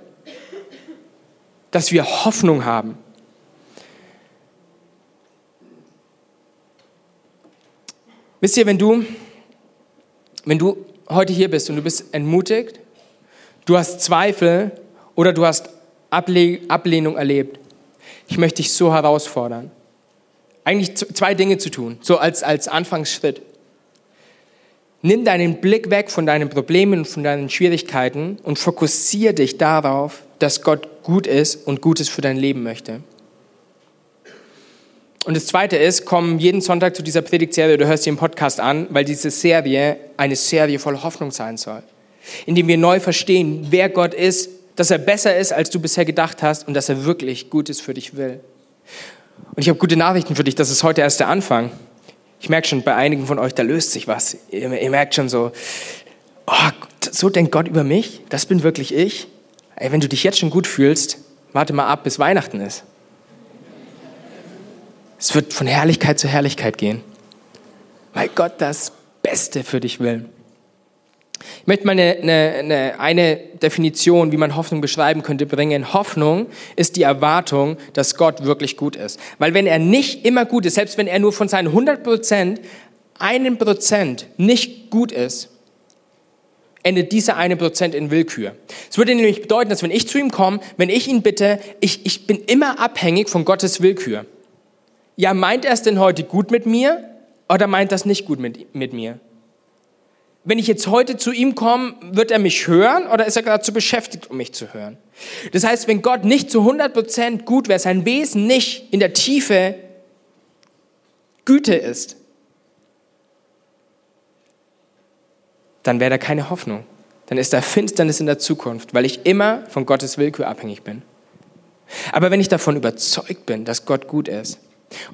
dass wir Hoffnung haben. Wisst ihr, wenn du, wenn du heute hier bist und du bist entmutigt, du hast Zweifel oder du hast Ablehnung erlebt, ich möchte dich so herausfordern, eigentlich zwei Dinge zu tun, so als, als Anfangsschritt. Nimm deinen Blick weg von deinen Problemen und von deinen Schwierigkeiten und fokussiere dich darauf, dass Gott gut ist und Gutes für dein Leben möchte. Und das Zweite ist, komm jeden Sonntag zu dieser Predigtserie, du hörst dir den Podcast an, weil diese Serie eine Serie voll Hoffnung sein soll. Indem wir neu verstehen, wer Gott ist, dass er besser ist, als du bisher gedacht hast und dass er wirklich Gutes für dich will. Und ich habe gute Nachrichten für dich, das ist heute erst der Anfang. Ich merke schon, bei einigen von euch, da löst sich was. Ihr, ihr merkt schon so, oh, so denkt Gott über mich, das bin wirklich ich. Ey, wenn du dich jetzt schon gut fühlst, warte mal ab, bis Weihnachten ist. Es wird von Herrlichkeit zu Herrlichkeit gehen, weil Gott das Beste für dich will. Ich möchte mal eine, eine, eine, Definition, wie man Hoffnung beschreiben könnte, bringen. Hoffnung ist die Erwartung, dass Gott wirklich gut ist. Weil wenn er nicht immer gut ist, selbst wenn er nur von seinen 100 Prozent einen Prozent nicht gut ist, endet dieser eine Prozent in Willkür. Es würde nämlich bedeuten, dass wenn ich zu ihm komme, wenn ich ihn bitte, ich, ich bin immer abhängig von Gottes Willkür. Ja, meint er es denn heute gut mit mir oder meint das nicht gut mit, mit mir? Wenn ich jetzt heute zu ihm komme, wird er mich hören oder ist er gerade zu beschäftigt, um mich zu hören? Das heißt, wenn Gott nicht zu 100% gut wäre, sein Wesen nicht in der Tiefe Güte ist, dann wäre da keine Hoffnung. Dann ist da Finsternis in der Zukunft, weil ich immer von Gottes Willkür abhängig bin. Aber wenn ich davon überzeugt bin, dass Gott gut ist,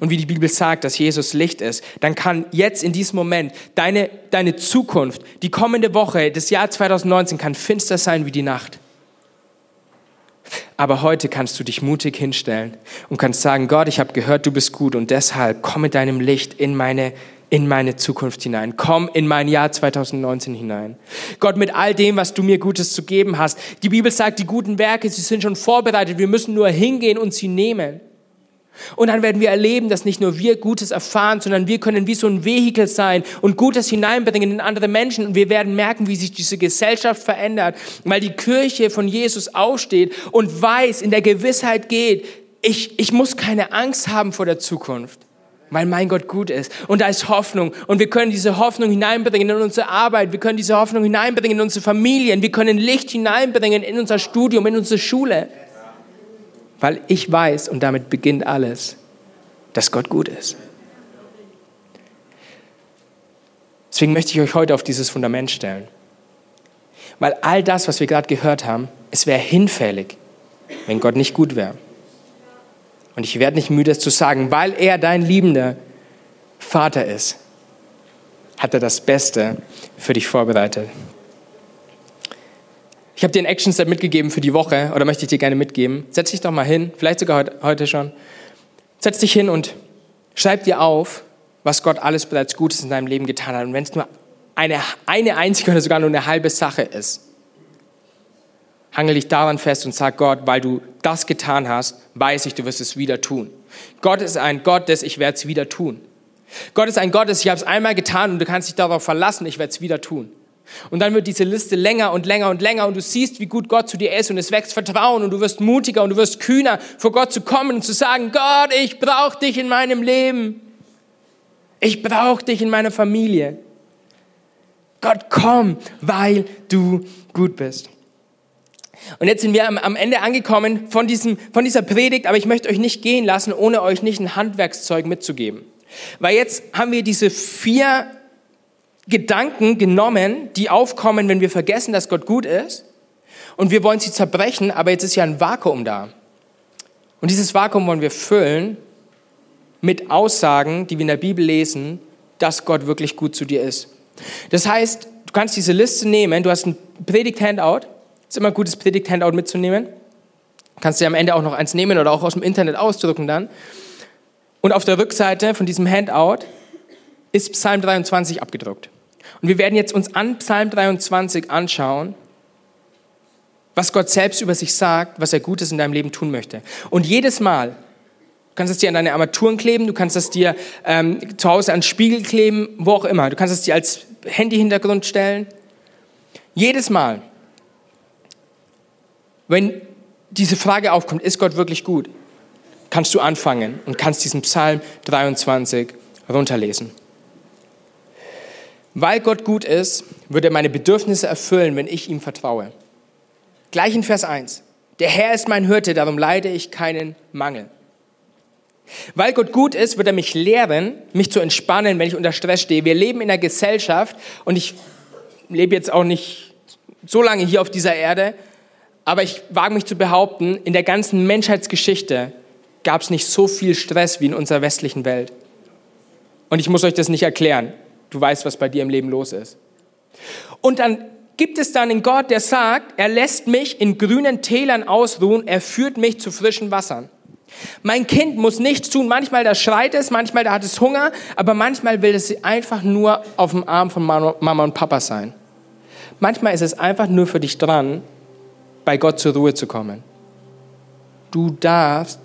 und wie die Bibel sagt, dass Jesus Licht ist, dann kann jetzt in diesem Moment deine, deine Zukunft, die kommende Woche, das Jahr 2019 kann finster sein wie die Nacht. Aber heute kannst du dich mutig hinstellen und kannst sagen, Gott, ich habe gehört, du bist gut und deshalb komm mit deinem Licht in meine, in meine Zukunft hinein. Komm in mein Jahr 2019 hinein. Gott, mit all dem, was du mir Gutes zu geben hast. Die Bibel sagt, die guten Werke, sie sind schon vorbereitet. Wir müssen nur hingehen und sie nehmen. Und dann werden wir erleben, dass nicht nur wir Gutes erfahren, sondern wir können wie so ein Vehikel sein und Gutes hineinbringen in andere Menschen. Und wir werden merken, wie sich diese Gesellschaft verändert, weil die Kirche von Jesus aufsteht und weiß, in der Gewissheit geht, ich, ich muss keine Angst haben vor der Zukunft, weil mein Gott gut ist. Und da ist Hoffnung. Und wir können diese Hoffnung hineinbringen in unsere Arbeit. Wir können diese Hoffnung hineinbringen in unsere Familien. Wir können Licht hineinbringen in unser Studium, in unsere Schule weil ich weiß, und damit beginnt alles, dass Gott gut ist. Deswegen möchte ich euch heute auf dieses Fundament stellen. Weil all das, was wir gerade gehört haben, es wäre hinfällig, wenn Gott nicht gut wäre. Und ich werde nicht müde, es zu sagen, weil er dein liebender Vater ist, hat er das Beste für dich vorbereitet. Ich habe dir ein Action-Set mitgegeben für die Woche oder möchte ich dir gerne mitgeben. Setz dich doch mal hin, vielleicht sogar heute schon. Setz dich hin und schreib dir auf, was Gott alles bereits Gutes in deinem Leben getan hat. Und wenn es nur eine, eine einzige oder sogar nur eine halbe Sache ist, hangel dich daran fest und sag Gott, weil du das getan hast, weiß ich, du wirst es wieder tun. Gott ist ein Gott, des ich werde es wieder tun. Gott ist ein Gott, des ich habe es einmal getan und du kannst dich darauf verlassen, ich werde es wieder tun. Und dann wird diese Liste länger und länger und länger und du siehst, wie gut Gott zu dir ist und es wächst Vertrauen und du wirst mutiger und du wirst kühner, vor Gott zu kommen und zu sagen, Gott, ich brauche dich in meinem Leben. Ich brauche dich in meiner Familie. Gott, komm, weil du gut bist. Und jetzt sind wir am, Ende angekommen von, diesem, von dieser Predigt, aber ich möchte euch nicht gehen lassen, ohne euch nicht ein Handwerkszeug mitzugeben. Weil jetzt haben wir diese vier Gedanken genommen, die aufkommen, wenn wir vergessen, dass Gott gut ist. Und wir wollen sie zerbrechen, aber jetzt ist ja ein Vakuum da. Und dieses Vakuum wollen wir füllen mit Aussagen, die wir in der Bibel lesen, dass Gott wirklich gut zu dir ist. Das heißt, du kannst diese Liste nehmen, du hast ein Predigt-Handout, ist immer ein gutes Predigt-Handout mitzunehmen. Kannst dir am Ende auch noch eins nehmen oder auch aus dem Internet ausdrucken dann. Und auf der Rückseite von diesem Handout ist Psalm 23 abgedruckt. Und wir werden jetzt uns an Psalm 23 anschauen, was Gott selbst über sich sagt, was er Gutes in deinem Leben tun möchte. Und jedes Mal, du kannst es dir an deine Armaturen kleben, du kannst es dir ähm, zu Hause an Spiegel kleben, wo auch immer. Du kannst es dir als Handy-Hintergrund stellen. Jedes Mal, wenn diese Frage aufkommt, ist Gott wirklich gut, kannst du anfangen und kannst diesen Psalm 23 runterlesen. Weil Gott gut ist, wird er meine Bedürfnisse erfüllen, wenn ich ihm vertraue. Gleich in Vers 1. Der Herr ist mein Hirte, darum leide ich keinen Mangel. Weil Gott gut ist, wird er mich lehren, mich zu entspannen, wenn ich unter Stress stehe. Wir leben in einer Gesellschaft und ich lebe jetzt auch nicht so lange hier auf dieser Erde, aber ich wage mich zu behaupten, in der ganzen Menschheitsgeschichte gab es nicht so viel Stress wie in unserer westlichen Welt. Und ich muss euch das nicht erklären. Du weißt, was bei dir im Leben los ist. Und dann gibt es dann einen Gott, der sagt, er lässt mich in grünen Tälern ausruhen, er führt mich zu frischen Wassern. Mein Kind muss nichts tun. Manchmal da schreit es, manchmal da hat es Hunger, aber manchmal will es einfach nur auf dem Arm von Mama und Papa sein. Manchmal ist es einfach nur für dich dran, bei Gott zur Ruhe zu kommen. Du darfst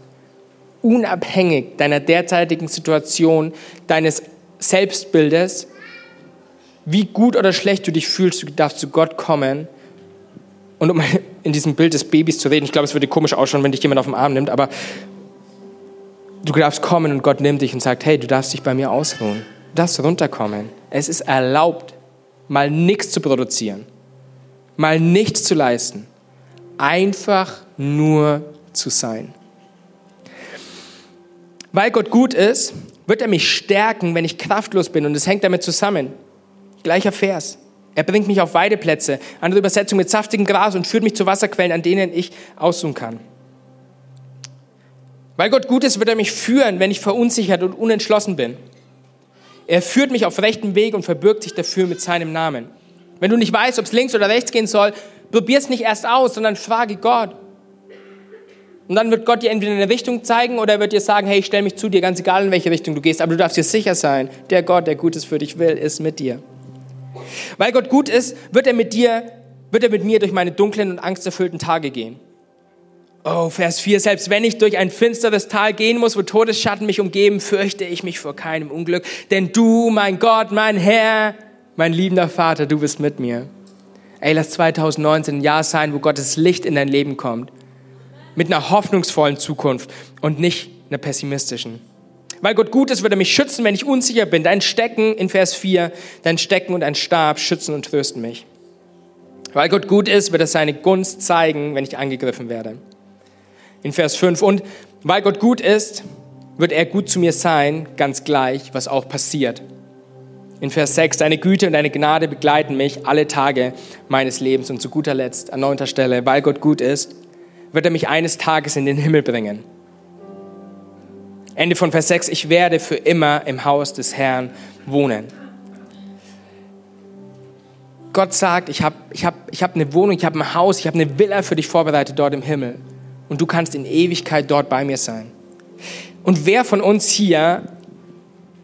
unabhängig deiner derzeitigen Situation, deines Selbstbildes, wie gut oder schlecht du dich fühlst, du darfst zu Gott kommen. Und um in diesem Bild des Babys zu reden, ich glaube, es würde komisch ausschauen, wenn dich jemand auf den Arm nimmt, aber du darfst kommen und Gott nimmt dich und sagt, hey, du darfst dich bei mir ausruhen. Du darfst runterkommen. Es ist erlaubt, mal nichts zu produzieren, mal nichts zu leisten, einfach nur zu sein. Weil Gott gut ist, wird er mich stärken, wenn ich kraftlos bin. Und es hängt damit zusammen. Gleicher Vers. Er bringt mich auf Weideplätze, andere Übersetzung mit saftigem Gras und führt mich zu Wasserquellen, an denen ich ausruhen kann. Weil Gott gut ist, wird er mich führen, wenn ich verunsichert und unentschlossen bin. Er führt mich auf rechtem Weg und verbirgt sich dafür mit seinem Namen. Wenn du nicht weißt, ob es links oder rechts gehen soll, probier es nicht erst aus, sondern frage Gott. Und dann wird Gott dir entweder eine Richtung zeigen oder er wird dir sagen, hey, ich stelle mich zu dir, ganz egal in welche Richtung du gehst, aber du darfst dir sicher sein, der Gott, der Gutes für dich will, ist mit dir. Weil Gott gut ist, wird er mit dir, wird er mit mir durch meine dunklen und angsterfüllten Tage gehen. Oh, Vers 4, selbst wenn ich durch ein finsteres Tal gehen muss, wo Todesschatten mich umgeben, fürchte ich mich vor keinem Unglück, denn du, mein Gott, mein Herr, mein liebender Vater, du bist mit mir. Ey, lass 2019 ein Jahr sein, wo Gottes Licht in dein Leben kommt mit einer hoffnungsvollen Zukunft und nicht einer pessimistischen. Weil Gott gut ist, wird er mich schützen, wenn ich unsicher bin. Dein Stecken in Vers 4, dein Stecken und ein Stab schützen und trösten mich. Weil Gott gut ist, wird er seine Gunst zeigen, wenn ich angegriffen werde. In Vers 5. Und weil Gott gut ist, wird er gut zu mir sein, ganz gleich, was auch passiert. In Vers 6, deine Güte und deine Gnade begleiten mich alle Tage meines Lebens. Und zu guter Letzt, an neunter Stelle, weil Gott gut ist, wird er mich eines Tages in den Himmel bringen. Ende von Vers 6, ich werde für immer im Haus des Herrn wohnen. Gott sagt, ich habe ich hab, ich hab eine Wohnung, ich habe ein Haus, ich habe eine Villa für dich vorbereitet dort im Himmel. Und du kannst in Ewigkeit dort bei mir sein. Und wer von uns hier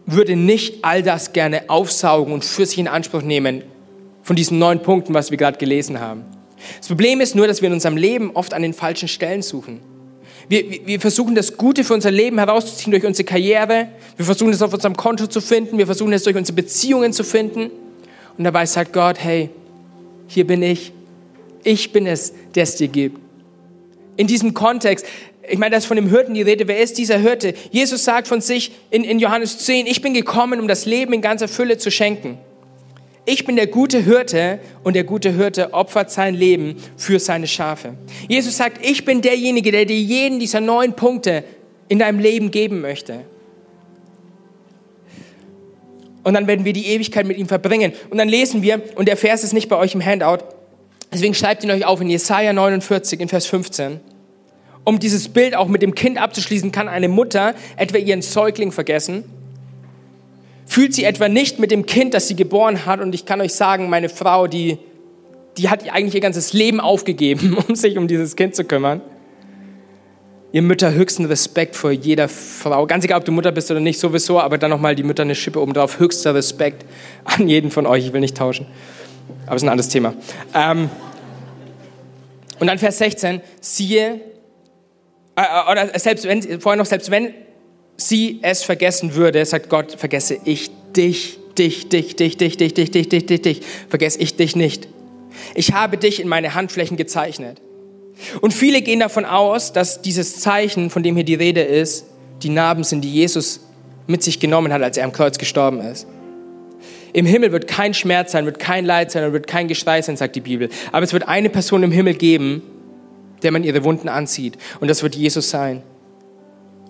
würde nicht all das gerne aufsaugen und für sich in Anspruch nehmen von diesen neun Punkten, was wir gerade gelesen haben? Das Problem ist nur, dass wir in unserem Leben oft an den falschen Stellen suchen. Wir, wir versuchen das Gute für unser Leben herauszuziehen durch unsere Karriere. Wir versuchen es auf unserem Konto zu finden. Wir versuchen es durch unsere Beziehungen zu finden. Und dabei sagt Gott, hey, hier bin ich. Ich bin es, der es dir gibt. In diesem Kontext, ich meine, das ist von dem Hirten die Rede. Wer ist dieser Hirte? Jesus sagt von sich in, in Johannes 10, ich bin gekommen, um das Leben in ganzer Fülle zu schenken. Ich bin der gute Hirte und der gute Hirte opfert sein Leben für seine Schafe. Jesus sagt, ich bin derjenige, der dir jeden dieser neun Punkte in deinem Leben geben möchte. Und dann werden wir die Ewigkeit mit ihm verbringen. Und dann lesen wir, und der Vers ist nicht bei euch im Handout, deswegen schreibt ihn euch auf in Jesaja 49, in Vers 15. Um dieses Bild auch mit dem Kind abzuschließen, kann eine Mutter etwa ihren Säugling vergessen fühlt sie etwa nicht mit dem Kind, das sie geboren hat. Und ich kann euch sagen, meine Frau, die, die hat eigentlich ihr ganzes Leben aufgegeben, um sich um dieses Kind zu kümmern. Ihr Mütter höchsten Respekt vor jeder Frau. Ganz egal, ob du Mutter bist oder nicht, sowieso, aber dann nochmal die Mütter eine Schippe obendrauf. Höchster Respekt an jeden von euch. Ich will nicht tauschen. Aber es ist ein anderes Thema. Ähm, und dann Vers 16, siehe, äh, äh, oder selbst wenn, vorher noch, selbst wenn sie es vergessen würde, sagt Gott, vergesse ich dich, dich, dich, dich, dich, dich, dich, dich, dich, dich, dich, vergesse ich dich nicht. Ich habe dich in meine Handflächen gezeichnet. Und viele gehen davon aus, dass dieses Zeichen, von dem hier die Rede ist, die Narben sind, die Jesus mit sich genommen hat, als er am Kreuz gestorben ist. Im Himmel wird kein Schmerz sein, wird kein Leid sein und wird kein Geschrei sein, sagt die Bibel. Aber es wird eine Person im Himmel geben, der man ihre Wunden anzieht. Und das wird Jesus sein.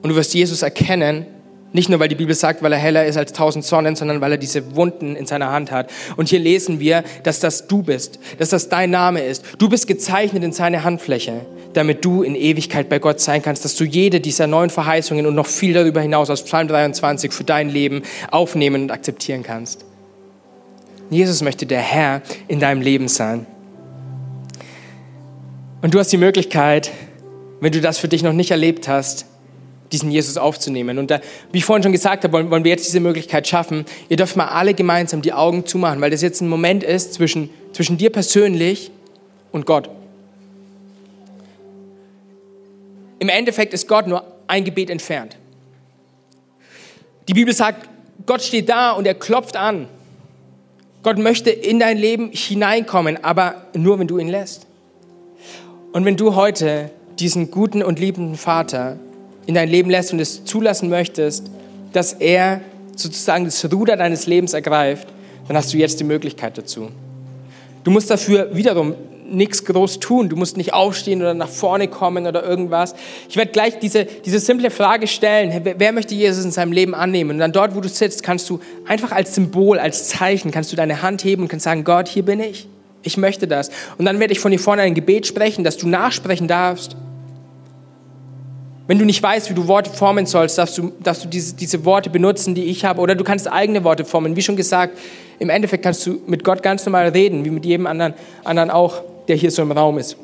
Und du wirst Jesus erkennen, nicht nur, weil die Bibel sagt, weil er heller ist als tausend Sonnen, sondern weil er diese Wunden in seiner Hand hat. Und hier lesen wir, dass das du bist, dass das dein Name ist. Du bist gezeichnet in seine Handfläche, damit du in Ewigkeit bei Gott sein kannst, dass du jede dieser neuen Verheißungen und noch viel darüber hinaus aus Psalm 23 für dein Leben aufnehmen und akzeptieren kannst. Jesus möchte der Herr in deinem Leben sein. Und du hast die Möglichkeit, wenn du das für dich noch nicht erlebt hast, diesen Jesus aufzunehmen. Und da, wie ich vorhin schon gesagt habe, wollen, wollen wir jetzt diese Möglichkeit schaffen. Ihr dürft mal alle gemeinsam die Augen zumachen, weil das jetzt ein Moment ist zwischen, zwischen dir persönlich und Gott. Im Endeffekt ist Gott nur ein Gebet entfernt. Die Bibel sagt, Gott steht da und er klopft an. Gott möchte in dein Leben hineinkommen, aber nur, wenn du ihn lässt. Und wenn du heute diesen guten und liebenden Vater in dein Leben lässt und es zulassen möchtest, dass er sozusagen das Ruder deines Lebens ergreift, dann hast du jetzt die Möglichkeit dazu. Du musst dafür wiederum nichts groß tun. Du musst nicht aufstehen oder nach vorne kommen oder irgendwas. Ich werde gleich diese, diese simple Frage stellen. Wer, möchte Jesus in seinem Leben annehmen? Und dann dort, wo du sitzt, kannst du einfach als Symbol, als Zeichen, kannst du deine Hand heben und kannst sagen, Gott, hier bin ich. Ich möchte das. Und dann werde ich von dir vorne ein Gebet sprechen, dass du nachsprechen darfst. Wenn du nicht weißt, wie du Worte formen sollst, darfst du, darfst du diese, diese Worte benutzen, die ich habe. Oder du kannst eigene Worte formen. Wie schon gesagt, im Endeffekt kannst du mit Gott ganz normal reden, wie mit jedem anderen, anderen auch, der hier so im Raum ist.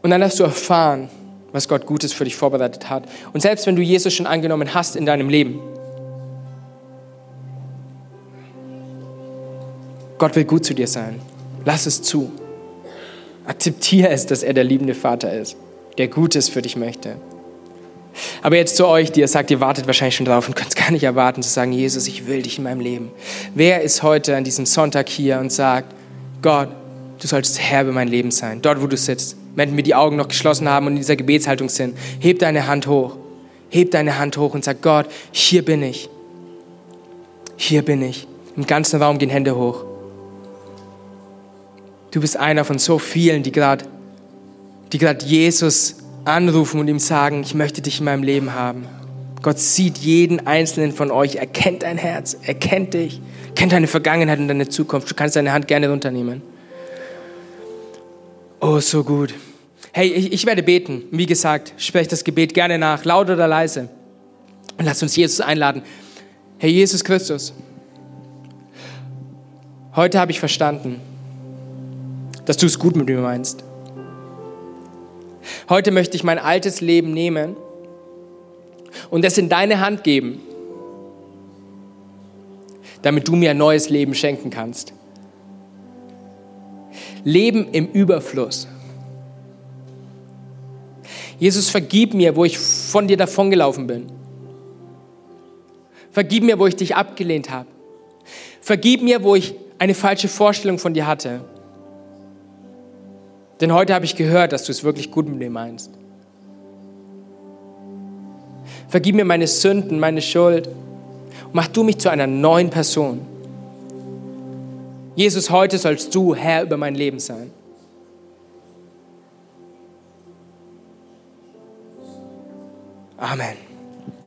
Und dann darfst du erfahren, was Gott Gutes für dich vorbereitet hat. Und selbst wenn du Jesus schon angenommen hast in deinem Leben, Gott will gut zu dir sein. Lass es zu. Akzeptiere es, dass er der liebende Vater ist der Gutes für dich möchte. Aber jetzt zu euch, die ihr sagt, ihr wartet wahrscheinlich schon drauf und könnt es gar nicht erwarten zu sagen, Jesus, ich will dich in meinem Leben. Wer ist heute an diesem Sonntag hier und sagt, Gott, du sollst Herr über mein Leben sein, dort wo du sitzt, wenn wir die Augen noch geschlossen haben und in dieser Gebetshaltung sind, heb deine Hand hoch, heb deine Hand hoch und sag, Gott, hier bin ich, hier bin ich. Im ganzen Raum gehen Hände hoch. Du bist einer von so vielen, die gerade die gerade Jesus anrufen und ihm sagen, ich möchte dich in meinem Leben haben. Gott sieht jeden einzelnen von euch, er kennt dein Herz, er kennt dich, kennt deine Vergangenheit und deine Zukunft. Du kannst deine Hand gerne runternehmen. Oh, so gut. Hey, ich, ich werde beten. Wie gesagt, spreche das Gebet gerne nach, laut oder leise. Und lass uns Jesus einladen. Herr Jesus Christus, heute habe ich verstanden, dass du es gut mit mir meinst. Heute möchte ich mein altes Leben nehmen und es in deine Hand geben, damit du mir ein neues Leben schenken kannst. Leben im Überfluss. Jesus, vergib mir, wo ich von dir davongelaufen bin. Vergib mir, wo ich dich abgelehnt habe. Vergib mir, wo ich eine falsche Vorstellung von dir hatte. Denn heute habe ich gehört, dass du es wirklich gut mit mir meinst. Vergib mir meine Sünden, meine Schuld. Mach du mich zu einer neuen Person. Jesus, heute sollst du Herr über mein Leben sein. Amen.